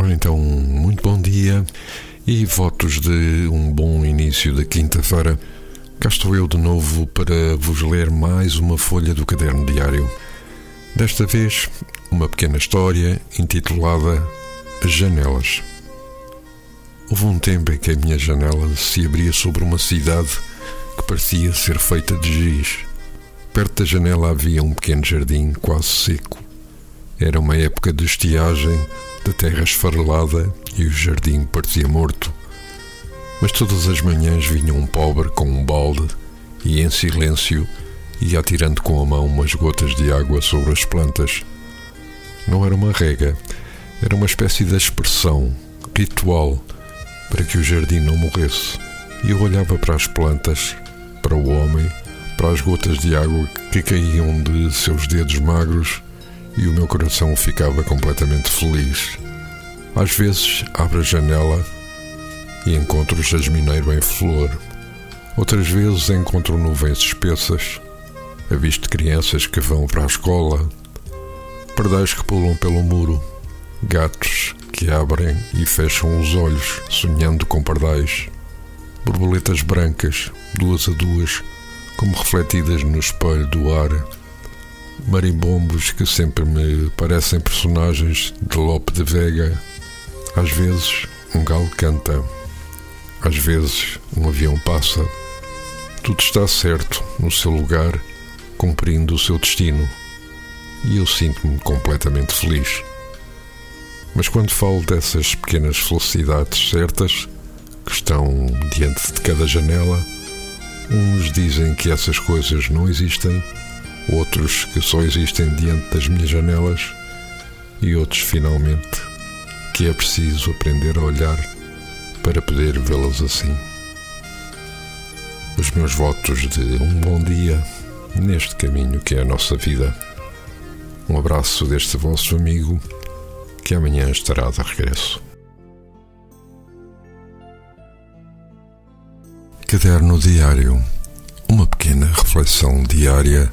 Então, muito bom dia e votos de um bom início da quinta-feira. Cá estou eu de novo para vos ler mais uma folha do caderno diário. Desta vez, uma pequena história intitulada As Janelas. Houve um tempo em que a minha janela se abria sobre uma cidade que parecia ser feita de giz. Perto da janela havia um pequeno jardim quase seco. Era uma época de estiagem, da terra esfarelada e o jardim parecia morto. Mas todas as manhãs vinha um pobre com um balde e, em silêncio, ia atirando com a mão umas gotas de água sobre as plantas. Não era uma rega, era uma espécie de expressão, ritual, para que o jardim não morresse. E eu olhava para as plantas, para o homem, para as gotas de água que caíam de seus dedos magros e o meu coração ficava completamente feliz. Às vezes abro a janela e encontro o jasmineiro em flor. Outras vezes encontro nuvens espessas, avisto crianças que vão para a escola, pardais que pulam pelo muro, gatos que abrem e fecham os olhos, sonhando com pardais, borboletas brancas, duas a duas, como refletidas no espelho do ar, marimbombos que sempre me parecem personagens de Lope de Vega às vezes, um galo canta, às vezes, um avião passa. Tudo está certo no seu lugar, cumprindo o seu destino, e eu sinto-me completamente feliz. Mas quando falo dessas pequenas felicidades certas, que estão diante de cada janela, uns dizem que essas coisas não existem, outros que só existem diante das minhas janelas, e outros, finalmente, que é preciso aprender a olhar para poder vê-las assim. Os meus votos de um bom dia neste caminho que é a nossa vida. Um abraço deste vosso amigo que amanhã estará de regresso. Caderno Diário Uma pequena reflexão diária